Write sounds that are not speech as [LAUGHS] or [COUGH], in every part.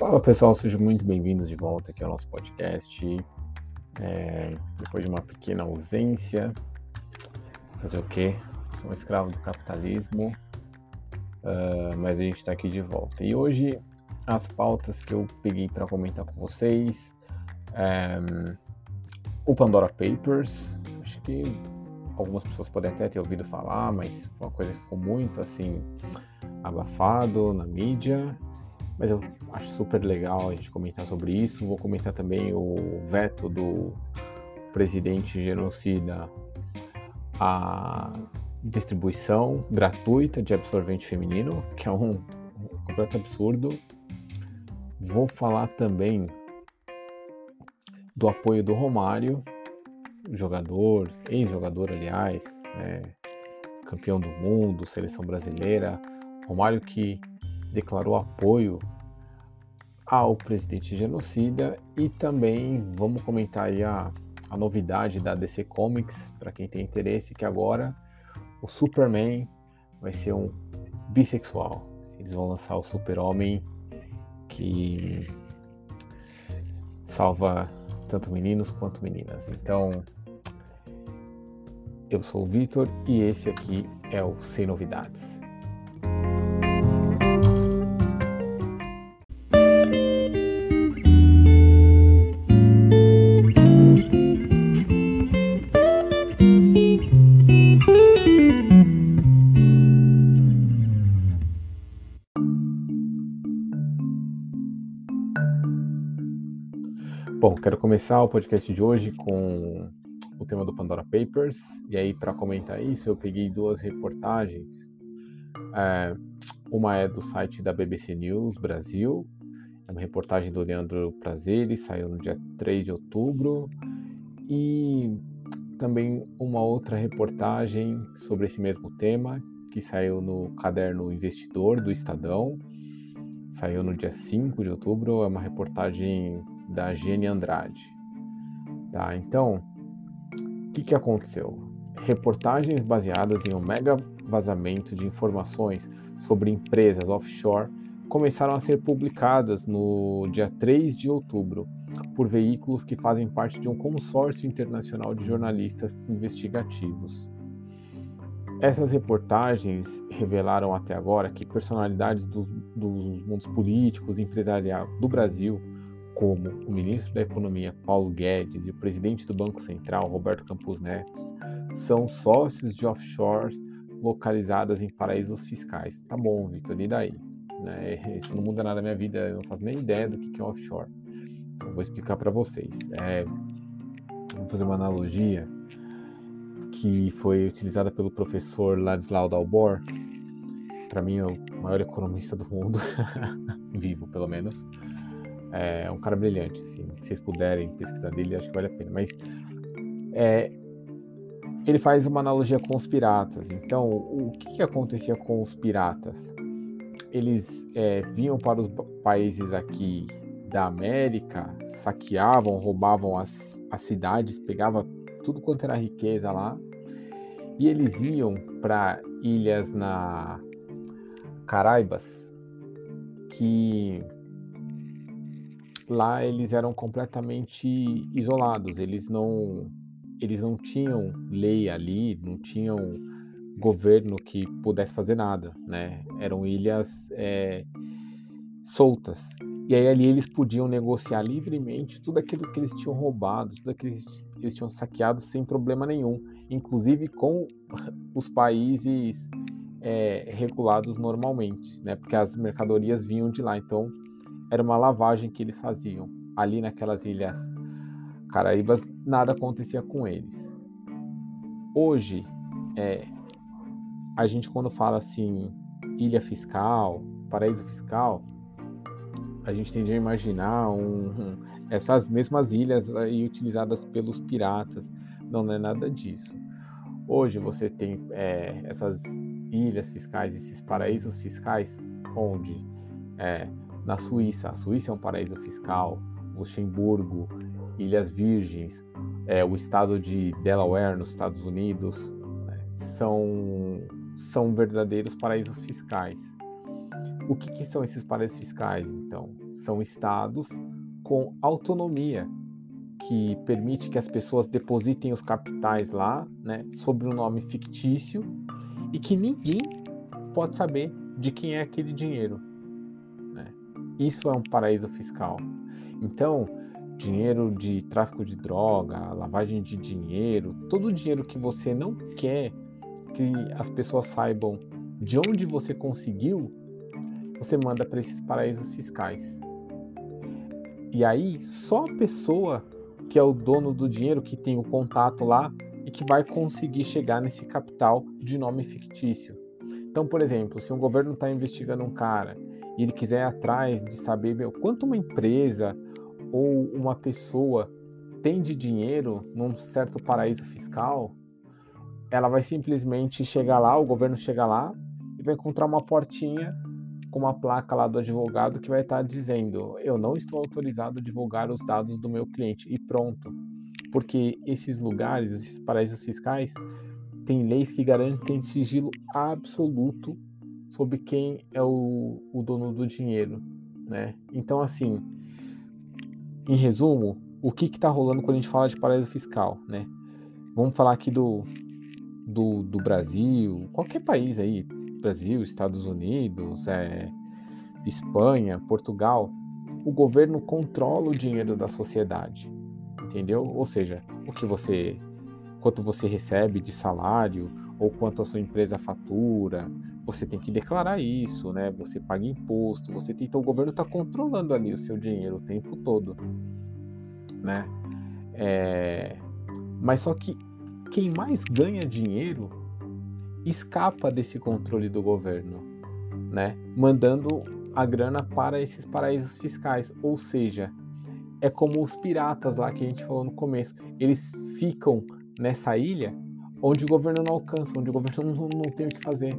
Fala pessoal, sejam muito bem-vindos de volta aqui ao nosso podcast. É, depois de uma pequena ausência, fazer o quê? Sou um escravo do capitalismo, uh, mas a gente está aqui de volta. E hoje as pautas que eu peguei para comentar com vocês, é, o Pandora Papers, acho que algumas pessoas podem até ter ouvido falar, mas foi uma coisa que ficou muito assim abafado na mídia mas eu acho super legal a gente comentar sobre isso. Vou comentar também o veto do presidente genocida à distribuição gratuita de absorvente feminino, que é um, completo absurdo. Vou falar também do apoio do Romário, jogador, ex-jogador, aliás, né, campeão do mundo, seleção brasileira. Romário que declarou apoio ao presidente genocida e também vamos comentar aí a, a novidade da DC Comics, para quem tem interesse, que agora o Superman vai ser um bissexual. Eles vão lançar o Super-Homem que salva tanto meninos quanto meninas. Então, eu sou o Vitor e esse aqui é o Sem Novidades. Bom, quero começar o podcast de hoje com o tema do Pandora Papers. E aí, para comentar isso, eu peguei duas reportagens. É, uma é do site da BBC News Brasil, é uma reportagem do Leandro Prazeres, saiu no dia 3 de outubro. E também uma outra reportagem sobre esse mesmo tema, que saiu no caderno Investidor do Estadão, saiu no dia 5 de outubro. É uma reportagem da Gene Andrade. Tá? Então, o que, que aconteceu? Reportagens baseadas em um mega vazamento de informações sobre empresas offshore começaram a ser publicadas no dia 3 de outubro por veículos que fazem parte de um consórcio internacional de jornalistas investigativos. Essas reportagens revelaram até agora que personalidades dos, dos mundos políticos e empresarial do Brasil como o ministro da Economia Paulo Guedes e o presidente do Banco Central Roberto Campos Neto são sócios de offshores localizadas em paraísos fiscais. Tá bom, Vitor, e daí? Né? Isso não muda nada na minha vida, eu não faço nem ideia do que é offshore. Então, vou explicar para vocês. É, vamos fazer uma analogia que foi utilizada pelo professor Ladislau Dalbor, para mim é o maior economista do mundo, [LAUGHS] vivo pelo menos. É um cara brilhante, assim. Se vocês puderem pesquisar dele, acho que vale a pena. Mas é, ele faz uma analogia com os piratas. Então, o que, que acontecia com os piratas? Eles é, vinham para os países aqui da América, saqueavam, roubavam as, as cidades, pegavam tudo quanto era riqueza lá, e eles iam para ilhas na Caraibas, que lá eles eram completamente isolados, eles não eles não tinham lei ali, não tinham governo que pudesse fazer nada, né? Eram ilhas é, soltas. E aí ali eles podiam negociar livremente tudo aquilo que eles tinham roubado, tudo aquilo que eles tinham saqueado sem problema nenhum, inclusive com [LAUGHS] os países é, regulados normalmente, né? Porque as mercadorias vinham de lá. Então era uma lavagem que eles faziam ali naquelas ilhas Caraíbas, nada acontecia com eles. Hoje, é, a gente quando fala assim, ilha fiscal, paraíso fiscal, a gente tende a imaginar um, [LAUGHS] essas mesmas ilhas aí utilizadas pelos piratas. Não, não é nada disso. Hoje você tem é, essas ilhas fiscais, esses paraísos fiscais, onde é, na Suíça. A Suíça é um paraíso fiscal, Luxemburgo, Ilhas Virgens, é, o estado de Delaware nos Estados Unidos né, são, são verdadeiros paraísos fiscais. O que, que são esses paraísos fiscais, então? São estados com autonomia, que permite que as pessoas depositem os capitais lá, né, sob um nome fictício e que ninguém pode saber de quem é aquele dinheiro. Isso é um paraíso fiscal. Então, dinheiro de tráfico de droga, lavagem de dinheiro, todo o dinheiro que você não quer que as pessoas saibam de onde você conseguiu, você manda para esses paraísos fiscais. E aí, só a pessoa que é o dono do dinheiro, que tem o contato lá e que vai conseguir chegar nesse capital de nome fictício. Então, por exemplo, se um governo está investigando um cara e ele quiser ir atrás de saber meu, quanto uma empresa ou uma pessoa tem de dinheiro num certo paraíso fiscal, ela vai simplesmente chegar lá, o governo chega lá e vai encontrar uma portinha com uma placa lá do advogado que vai estar dizendo: eu não estou autorizado a divulgar os dados do meu cliente e pronto. Porque esses lugares, esses paraísos fiscais, tem leis que garantem sigilo absoluto sobre quem é o, o dono do dinheiro, né? Então, assim, em resumo, o que está rolando quando a gente fala de paraíso fiscal, né? Vamos falar aqui do, do, do Brasil, qualquer país aí, Brasil, Estados Unidos, é, Espanha, Portugal, o governo controla o dinheiro da sociedade, entendeu? Ou seja, o que você quanto você recebe de salário ou quanto a sua empresa fatura, você tem que declarar isso, né? Você paga imposto, você tem, então o governo está controlando ali o seu dinheiro o tempo todo, né? É, mas só que quem mais ganha dinheiro escapa desse controle do governo, né? Mandando a grana para esses paraísos fiscais, ou seja, é como os piratas lá que a gente falou no começo, eles ficam nessa ilha onde o governo não alcança, onde o governo [LAUGHS] não, não tem o que fazer,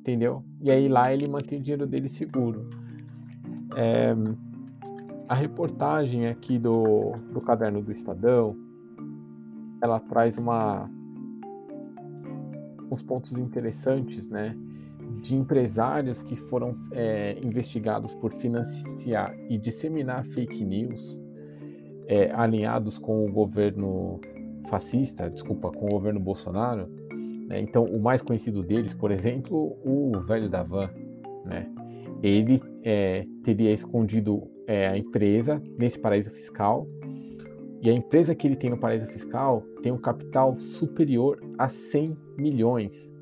entendeu? E aí lá ele mantém o dinheiro dele seguro. É, a reportagem aqui do, do caderno do Estadão, ela traz uma uns pontos interessantes, né? De empresários que foram é, investigados por financiar e disseminar fake news é, alinhados com o governo fascista, desculpa, com o governo Bolsonaro. Né? Então, o mais conhecido deles, por exemplo, o velho da van, né? Ele é, teria escondido é, a empresa nesse paraíso fiscal e a empresa que ele tem no paraíso fiscal tem um capital superior a 100 milhões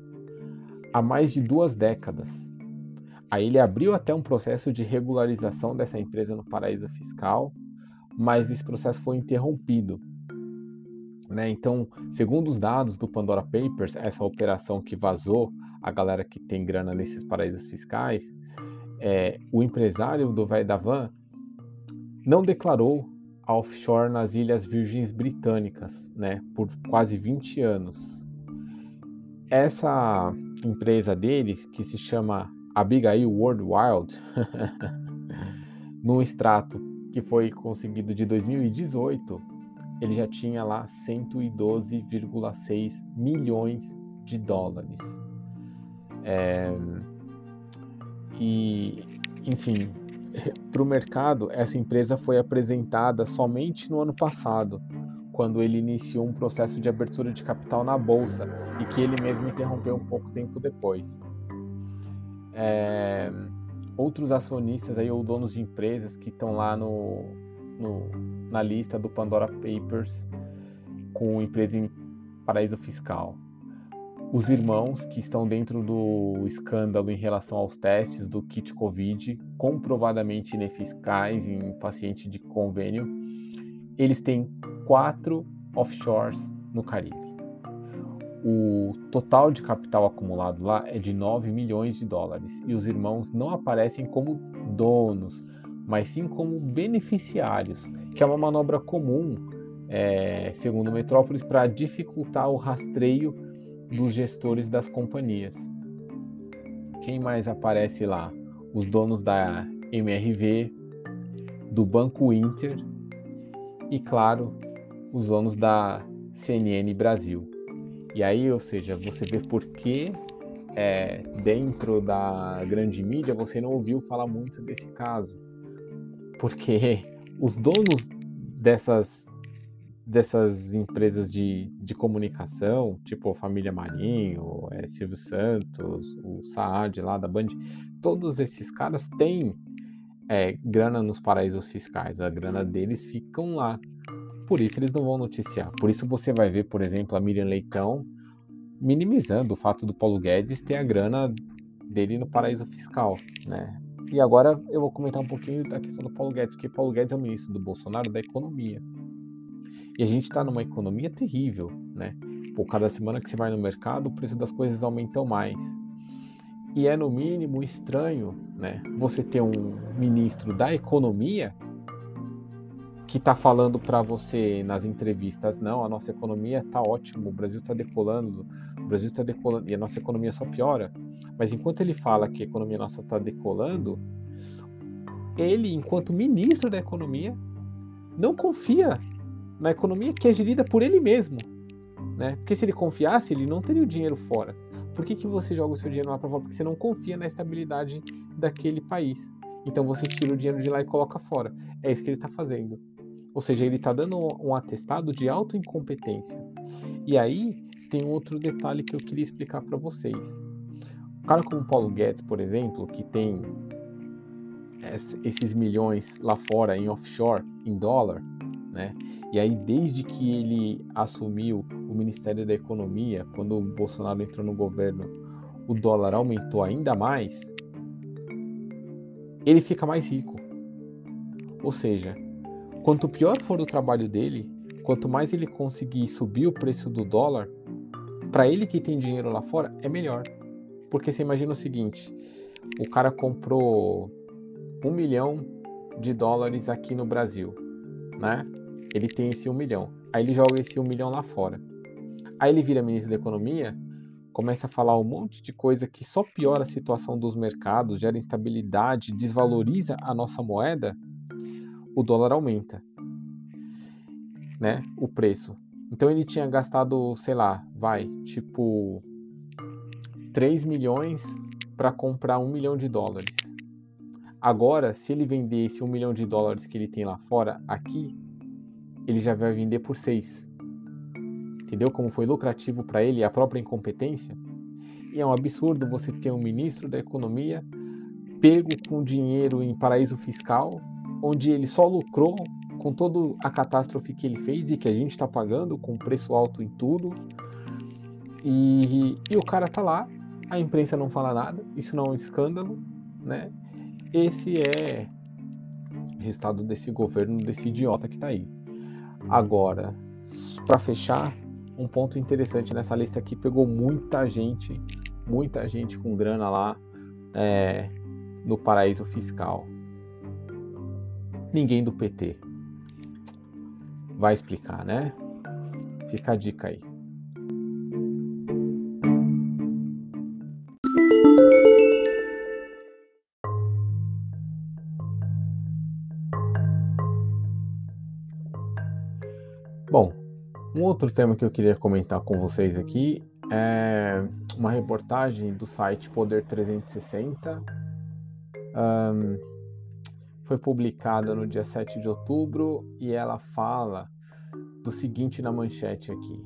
há mais de duas décadas. Aí ele abriu até um processo de regularização dessa empresa no paraíso fiscal, mas esse processo foi interrompido. Né? Então, segundo os dados do Pandora Papers, essa operação que vazou a galera que tem grana nesses paraísos fiscais, é, o empresário do van não declarou offshore nas Ilhas Virgens Britânicas, né, por quase 20 anos. Essa empresa deles, que se chama Abigail World Wild, [LAUGHS] num extrato que foi conseguido de 2018, ele já tinha lá 112,6 milhões de dólares. É, e, enfim, [LAUGHS] para o mercado, essa empresa foi apresentada somente no ano passado, quando ele iniciou um processo de abertura de capital na bolsa e que ele mesmo interrompeu um pouco tempo depois. É, outros acionistas aí ou donos de empresas que estão lá no, no, na lista do Pandora Papers com empresa em paraíso fiscal. Os irmãos que estão dentro do escândalo em relação aos testes do kit Covid, comprovadamente ineficazes em paciente de convênio, eles têm quatro offshores no Caribe. O total de capital acumulado lá é de 9 milhões de dólares e os irmãos não aparecem como donos, mas sim como beneficiários, que é uma manobra comum, é, segundo Metrópolis, para dificultar o rastreio dos gestores das companhias. Quem mais aparece lá? Os donos da MRV, do Banco Inter e, claro, os donos da CNN Brasil. E aí, ou seja, você vê por que é, dentro da grande mídia você não ouviu falar muito desse caso, porque os donos dessas dessas empresas de, de comunicação, tipo a família Marinho, é, Silvio Santos, o Saad lá da Band, todos esses caras têm é, grana nos paraísos fiscais, a grana deles ficam lá. Por isso eles não vão noticiar. Por isso você vai ver, por exemplo, a Miriam Leitão minimizando o fato do Paulo Guedes ter a grana dele no paraíso fiscal, né? E agora eu vou comentar um pouquinho da questão do Paulo Guedes, porque Paulo Guedes é o ministro do Bolsonaro da economia. E a gente está numa economia terrível, né? Por cada semana que você vai no mercado, o preço das coisas aumentam mais. E é no mínimo estranho, né? Você ter um ministro da economia que está falando para você nas entrevistas, não, a nossa economia está ótima, o Brasil está decolando, o Brasil está decolando e a nossa economia só piora. Mas enquanto ele fala que a economia nossa está decolando, ele, enquanto ministro da economia, não confia na economia que é gerida por ele mesmo, né? Porque se ele confiasse, ele não teria o dinheiro fora. Por que, que você joga o seu dinheiro lá para fora? Porque você não confia na estabilidade daquele país. Então você tira o dinheiro de lá e coloca fora. É isso que ele está fazendo. Ou seja, ele está dando um atestado de autoincompetência. E aí tem outro detalhe que eu queria explicar para vocês. Um cara como Paulo Guedes, por exemplo, que tem esses milhões lá fora em offshore, em dólar, né? E aí, desde que ele assumiu o Ministério da Economia, quando o Bolsonaro entrou no governo, o dólar aumentou ainda mais, ele fica mais rico. Ou seja, Quanto pior for o trabalho dele, quanto mais ele conseguir subir o preço do dólar, para ele que tem dinheiro lá fora, é melhor. Porque você imagina o seguinte: o cara comprou um milhão de dólares aqui no Brasil, né? Ele tem esse um milhão. Aí ele joga esse um milhão lá fora. Aí ele vira ministro da Economia, começa a falar um monte de coisa que só piora a situação dos mercados, gera instabilidade, desvaloriza a nossa moeda o dólar aumenta, né? O preço. Então ele tinha gastado, sei lá, vai, tipo 3 milhões para comprar um milhão de dólares. Agora, se ele vender esse um milhão de dólares que ele tem lá fora, aqui, ele já vai vender por 6. Entendeu como foi lucrativo para ele a própria incompetência? E é um absurdo você ter um ministro da economia pego com dinheiro em paraíso fiscal onde ele só lucrou com toda a catástrofe que ele fez e que a gente está pagando com preço alto em tudo. E, e o cara tá lá, a imprensa não fala nada, isso não é um escândalo, né? Esse é o resultado desse governo, desse idiota que tá aí. Agora, para fechar, um ponto interessante nessa lista aqui pegou muita gente, muita gente com grana lá é, no paraíso fiscal ninguém do PT. Vai explicar, né? Fica a dica aí. Bom, um outro tema que eu queria comentar com vocês aqui é uma reportagem do site Poder 360. Um, foi publicada no dia 7 de outubro e ela fala do seguinte na manchete aqui: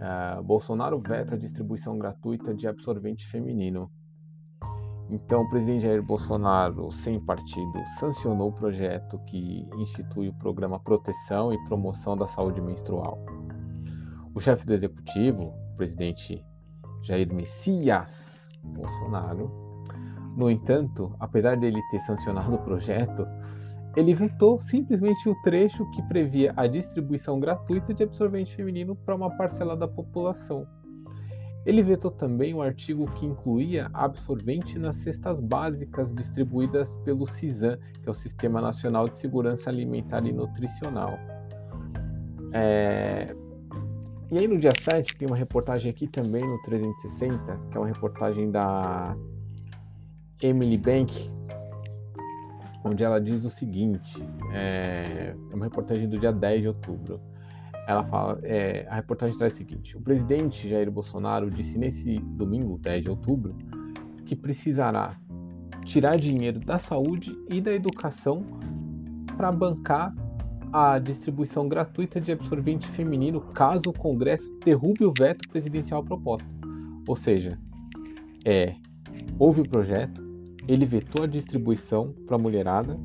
uh, Bolsonaro veta a distribuição gratuita de absorvente feminino. Então, o presidente Jair Bolsonaro, sem partido, sancionou o projeto que institui o programa Proteção e Promoção da Saúde Menstrual. O chefe do executivo, o presidente Jair Messias Bolsonaro, no entanto, apesar dele ter sancionado o projeto, ele vetou simplesmente o trecho que previa a distribuição gratuita de absorvente feminino para uma parcela da população. Ele vetou também o artigo que incluía absorvente nas cestas básicas distribuídas pelo CISAM, que é o Sistema Nacional de Segurança Alimentar e Nutricional. É... E aí no dia 7 tem uma reportagem aqui também no 360, que é uma reportagem da Emily Bank, onde ela diz o seguinte: é, é uma reportagem do dia 10 de outubro. ela fala, é, a reportagem traz o seguinte: o presidente Jair Bolsonaro disse nesse domingo, 10 de outubro, que precisará tirar dinheiro da saúde e da educação para bancar a distribuição gratuita de absorvente feminino caso o Congresso derrube o veto presidencial proposto. Ou seja, é, houve o projeto, ele vetou a distribuição para a mulherada,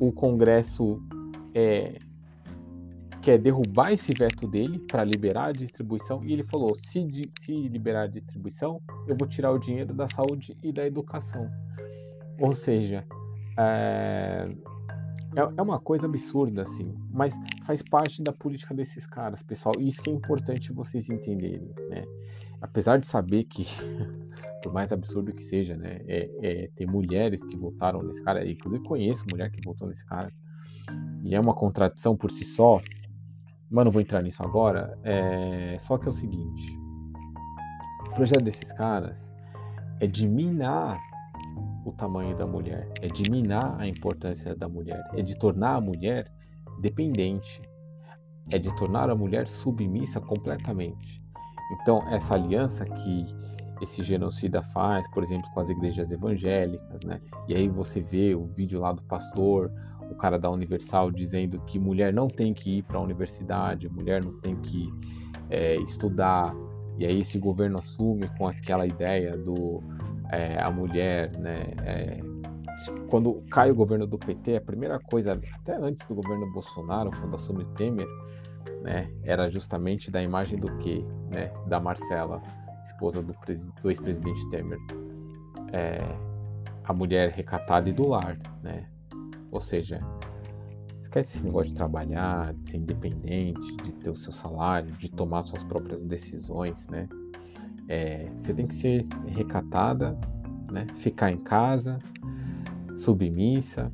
o Congresso é, quer derrubar esse veto dele para liberar a distribuição e ele falou: se, se liberar a distribuição, eu vou tirar o dinheiro da saúde e da educação. Ou seja, é, é, é uma coisa absurda, assim, mas faz parte da política desses caras, pessoal. E isso que é importante vocês entenderem, né? Apesar de saber que, [LAUGHS] por mais absurdo que seja, né, é, é, tem mulheres que votaram nesse cara, inclusive conheço mulher que votou nesse cara, e é uma contradição por si só, mas não vou entrar nisso agora. É, só que é o seguinte: o projeto desses caras é de minar o tamanho da mulher, é de minar a importância da mulher, é de tornar a mulher dependente, é de tornar a mulher submissa completamente. Então, essa aliança que esse genocida faz, por exemplo, com as igrejas evangélicas, né? E aí você vê o vídeo lá do pastor, o cara da Universal dizendo que mulher não tem que ir para a universidade, mulher não tem que é, estudar. E aí esse governo assume com aquela ideia do é, a mulher, né? É, quando cai o governo do PT, a primeira coisa, até antes do governo Bolsonaro, quando assume Temer, né, era justamente da imagem do que, né, da Marcela, esposa do, do ex-presidente Temer, é, a mulher recatada e do lar, né? Ou seja, esquece esse negócio de trabalhar, de ser independente, de ter o seu salário, de tomar suas próprias decisões, né? É, você tem que ser recatada, né? ficar em casa, submissa.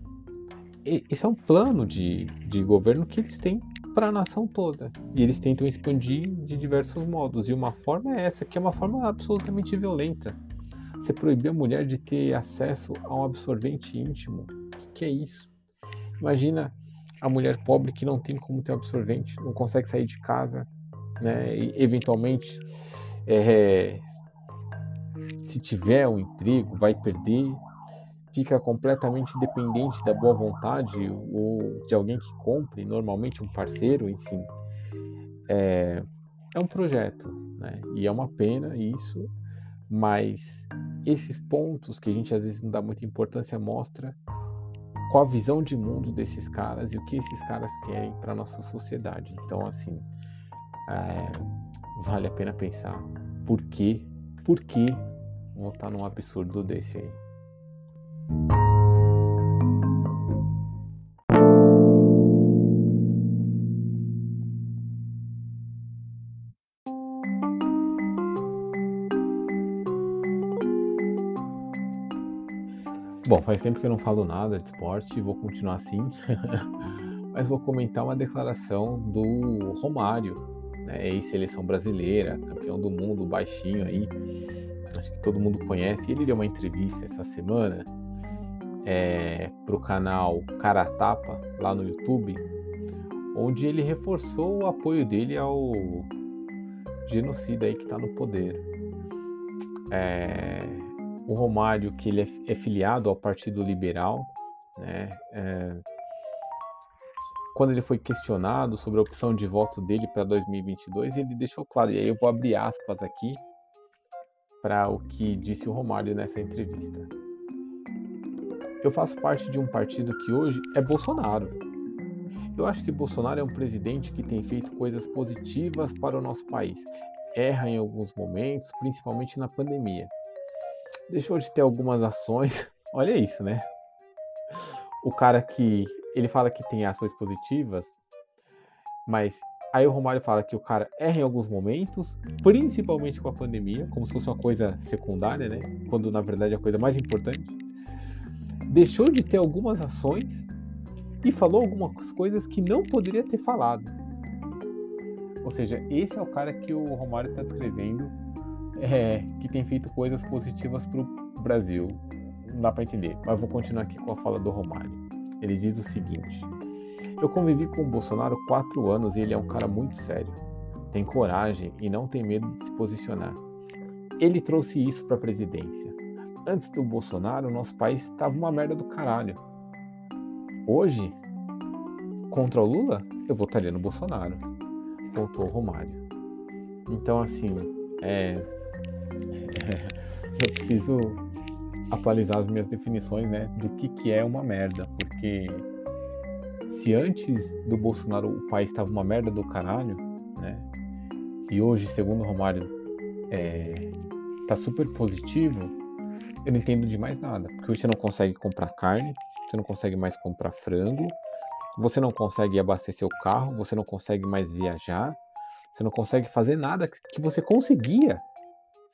Esse é um plano de, de governo que eles têm para a nação toda. E eles tentam expandir de diversos modos. E uma forma é essa, que é uma forma absolutamente violenta. Você proibir a mulher de ter acesso a um absorvente íntimo. O que, que é isso? Imagina a mulher pobre que não tem como ter absorvente, não consegue sair de casa, né? E eventualmente é, se tiver um emprego, vai perder, fica completamente dependente da boa vontade ou de alguém que compre, normalmente um parceiro, enfim. É, é um projeto, né? E é uma pena isso, mas esses pontos que a gente às vezes não dá muita importância mostra qual a visão de mundo desses caras e o que esses caras querem para nossa sociedade. Então, assim, é, vale a pena pensar por que, por que votar num absurdo desse aí. Bom, faz tempo que eu não falo nada de esporte, vou continuar assim, [LAUGHS] mas vou comentar uma declaração do Romário, né, ex-seleção brasileira, campeão do mundo, baixinho aí, acho que todo mundo conhece. Ele deu uma entrevista essa semana é, para o canal Cara Tapa, lá no YouTube, onde ele reforçou o apoio dele ao genocida aí que está no poder. É, o Romário, que ele é, é filiado ao Partido Liberal, né? É, quando ele foi questionado sobre a opção de voto dele para 2022, ele deixou claro, e aí eu vou abrir aspas aqui para o que disse o Romário nessa entrevista. Eu faço parte de um partido que hoje é Bolsonaro. Eu acho que Bolsonaro é um presidente que tem feito coisas positivas para o nosso país. Erra em alguns momentos, principalmente na pandemia. Deixou de ter algumas ações. [LAUGHS] Olha isso, né? O cara que ele fala que tem ações positivas, mas aí o Romário fala que o cara erra em alguns momentos, principalmente com a pandemia, como se fosse uma coisa secundária, né? Quando na verdade é a coisa mais importante. Deixou de ter algumas ações e falou algumas coisas que não poderia ter falado. Ou seja, esse é o cara que o Romário está descrevendo, é, que tem feito coisas positivas para o Brasil. Não dá para entender, mas vou continuar aqui com a fala do Romário ele diz o seguinte: Eu convivi com o Bolsonaro quatro anos e ele é um cara muito sério. Tem coragem e não tem medo de se posicionar. Ele trouxe isso para a presidência. Antes do Bolsonaro, nosso país estava uma merda do caralho. Hoje, contra o Lula, eu votaria no Bolsonaro. Pontou o Romário. Então, assim, é, [LAUGHS] eu preciso atualizar as minhas definições né, do que, que é uma merda, porque se antes do Bolsonaro o país estava uma merda do caralho, né, e hoje, segundo o Romário, é, tá super positivo, eu não entendo de mais nada, porque você não consegue comprar carne, você não consegue mais comprar frango, você não consegue abastecer o carro, você não consegue mais viajar, você não consegue fazer nada que você conseguia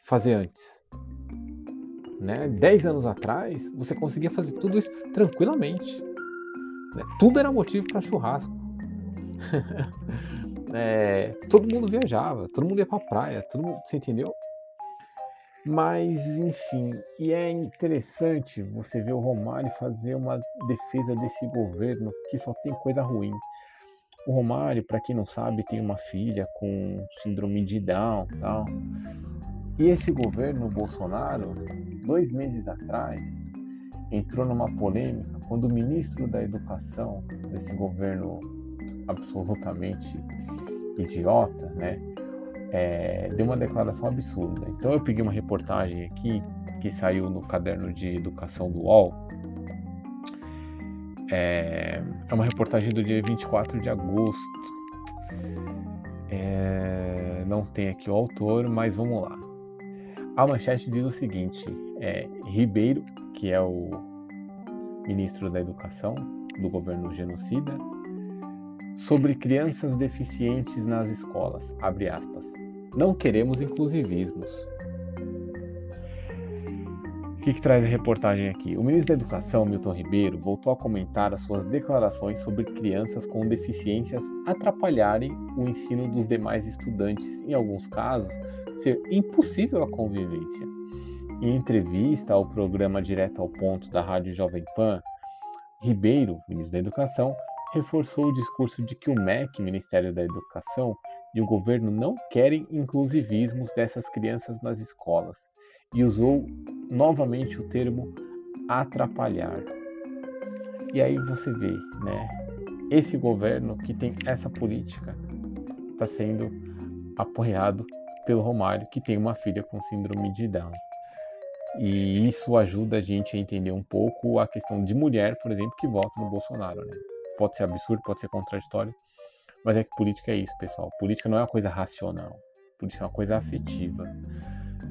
fazer antes. Né? Dez anos atrás, você conseguia fazer tudo isso tranquilamente. Né? Tudo era motivo para churrasco. [LAUGHS] é, todo mundo viajava, todo mundo ia para praia, todo mundo, você entendeu? Mas, enfim, e é interessante você ver o Romário fazer uma defesa desse governo que só tem coisa ruim. O Romário, para quem não sabe, tem uma filha com síndrome de Down, tal. E esse governo Bolsonaro, dois meses atrás, entrou numa polêmica quando o ministro da Educação desse governo absolutamente idiota, né, é, deu uma declaração absurda. Então eu peguei uma reportagem aqui que saiu no caderno de educação do UOL. É, é uma reportagem do dia 24 de agosto. É, não tem aqui o autor, mas vamos lá. A manchete diz o seguinte: é, Ribeiro, que é o ministro da Educação do governo genocida, sobre crianças deficientes nas escolas. Abre aspas. Não queremos inclusivismos. O que, que, traz a reportagem aqui? O ministro da Educação, Milton Ribeiro, voltou a comentar as suas declarações sobre crianças com deficiências atrapalharem o ensino dos demais estudantes, em alguns casos, ser impossível a convivência. Em entrevista ao programa Direto ao Ponto da Rádio Jovem Pan, Ribeiro, ministro da Educação, reforçou o discurso de que o MEC, Ministério da Educação, e o governo não querem inclusivismos dessas crianças nas escolas e usou novamente o termo atrapalhar. E aí você vê, né? Esse governo que tem essa política está sendo apoiado pelo Romário, que tem uma filha com síndrome de Down. E isso ajuda a gente a entender um pouco a questão de mulher, por exemplo, que vota no Bolsonaro. Né? Pode ser absurdo, pode ser contraditório, mas é que política é isso, pessoal. Política não é uma coisa racional, política é uma coisa afetiva.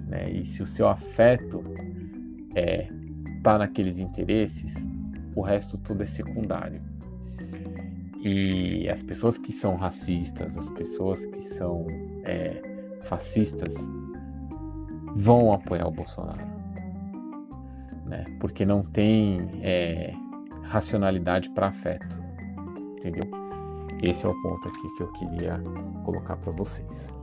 Né? E se o seu afeto é tá naqueles interesses, o resto tudo é secundário. E as pessoas que são racistas, as pessoas que são é, fascistas vão apoiar o Bolsonaro, né? Porque não tem é, racionalidade para afeto, entendeu? Esse é o ponto aqui que eu queria colocar para vocês.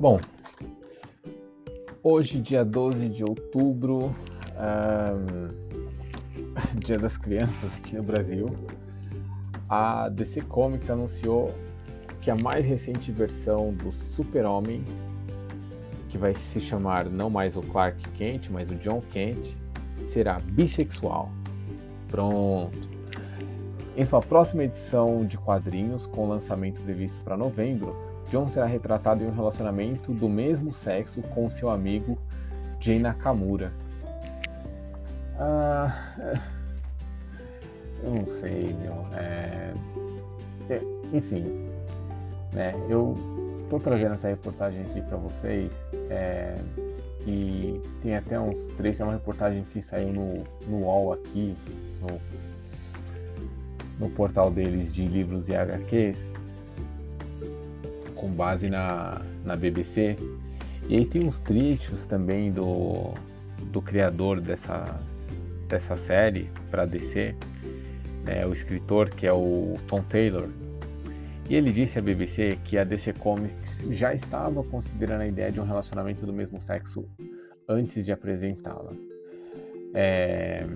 Bom, hoje, dia 12 de outubro, um, [LAUGHS] Dia das Crianças aqui no Brasil, a DC Comics anunciou que a mais recente versão do Super-Homem, que vai se chamar não mais o Clark Kent, mas o John Kent, será bissexual. Pronto. Em sua próxima edição de quadrinhos, com lançamento previsto para novembro, John será retratado em um relacionamento do mesmo sexo com seu amigo Jay Nakamura. Ah, [LAUGHS] eu não sei, meu. É, é, enfim, né? Eu estou trazendo essa reportagem aqui para vocês é, e tem até uns três. É uma reportagem que saiu no, no UOL aqui, no, no portal deles de livros e HQs com base na, na BBC. E aí tem uns trechos também do, do criador dessa, dessa série para DC, né, o escritor que é o Tom Taylor, e ele disse à BBC que a DC Comics já estava considerando a ideia de um relacionamento do mesmo sexo antes de apresentá-la. É,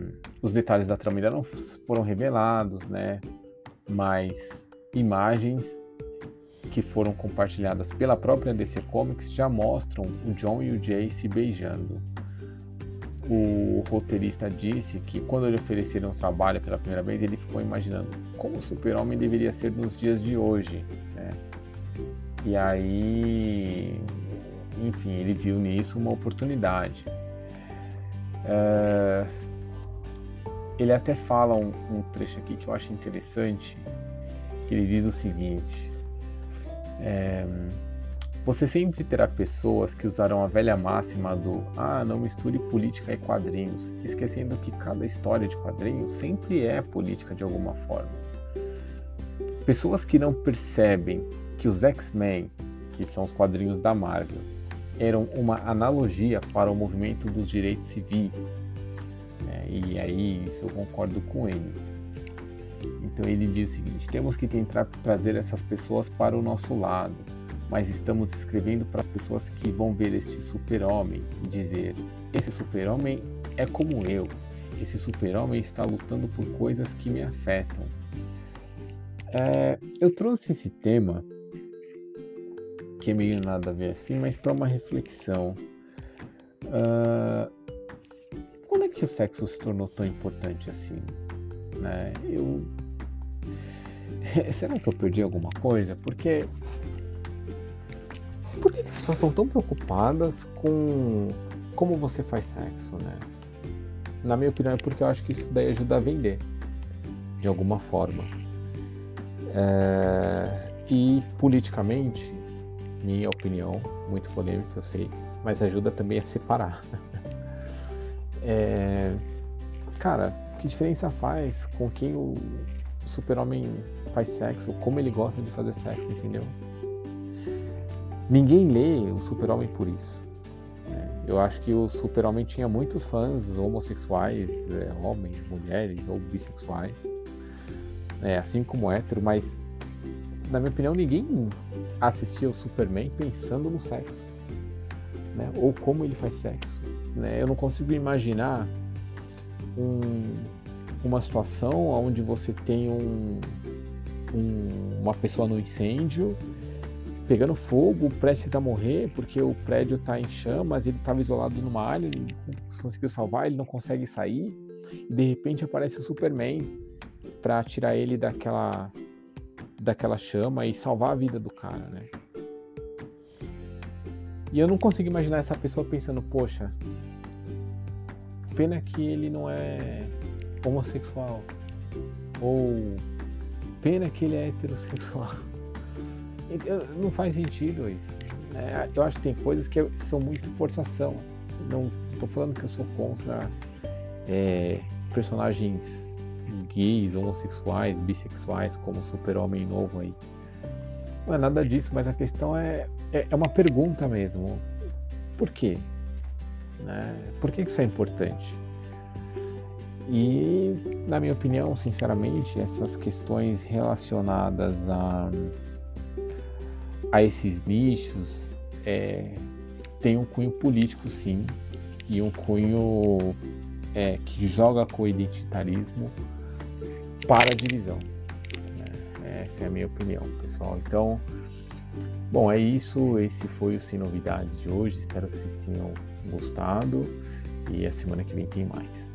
os detalhes da trama ainda não foram revelados, né? Mas imagens que foram compartilhadas pela própria DC Comics já mostram o John e o Jay se beijando. O roteirista disse que quando ele ofereceram o trabalho pela primeira vez, ele ficou imaginando como o super-homem deveria ser nos dias de hoje. Né? E aí, enfim, ele viu nisso uma oportunidade. É... Ele até fala um, um trecho aqui que eu acho interessante, que ele diz o seguinte: é, você sempre terá pessoas que usarão a velha máxima do ah, não misture política e quadrinhos, esquecendo que cada história de quadrinhos sempre é política de alguma forma. Pessoas que não percebem que os X-Men, que são os quadrinhos da Marvel, eram uma analogia para o movimento dos direitos civis. É, e aí, isso eu concordo com ele. Então ele diz o seguinte: temos que tentar trazer essas pessoas para o nosso lado, mas estamos escrevendo para as pessoas que vão ver este super-homem e dizer: esse super-homem é como eu. Esse super-homem está lutando por coisas que me afetam. É, eu trouxe esse tema, que é meio nada a ver assim, mas para uma reflexão. Uh, quando é que o sexo se tornou tão importante assim? Né? Eu [LAUGHS] será que eu perdi alguma coisa? Porque por que as pessoas estão tão preocupadas com como você faz sexo, né? Na minha opinião é porque eu acho que isso daí ajuda a vender de alguma forma. É... E politicamente, minha opinião, muito polêmica, eu sei, mas ajuda também a separar. [LAUGHS] é... Cara, que diferença faz com quem o super-homem faz sexo, como ele gosta de fazer sexo, entendeu? Ninguém lê o super-homem por isso. Né? Eu acho que o super-homem tinha muitos fãs homossexuais, é, homens, mulheres ou bissexuais, é, assim como hétero, mas na minha opinião ninguém assistia o Superman pensando no sexo, né? ou como ele faz sexo. Né? Eu não consigo imaginar um, uma situação onde você tem um, um, uma pessoa no incêndio pegando fogo, prestes a morrer, porque o prédio está em chamas, ele estava isolado numa área, ele conseguiu salvar, ele não consegue sair, e de repente aparece o Superman para tirar ele daquela daquela chama e salvar a vida do cara, né? E eu não consigo imaginar essa pessoa pensando, poxa, pena que ele não é homossexual. Ou pena que ele é heterossexual. Não faz sentido isso. Né? Eu acho que tem coisas que são muito forçação. Não estou falando que eu sou contra é, personagens gays, homossexuais, bissexuais, como super-homem novo aí. Não é nada disso, mas a questão é, é, é uma pergunta mesmo. Por quê? Né? Por que isso é importante? E, na minha opinião, sinceramente, essas questões relacionadas a, a esses nichos é, têm um cunho político, sim, e um cunho é, que joga com o identitarismo para a divisão. Né? Essa é a minha opinião, pessoal. Então, bom, é isso. Esse foi o Sem Novidades de hoje. Espero que vocês tenham gostado. E a semana que vem tem mais.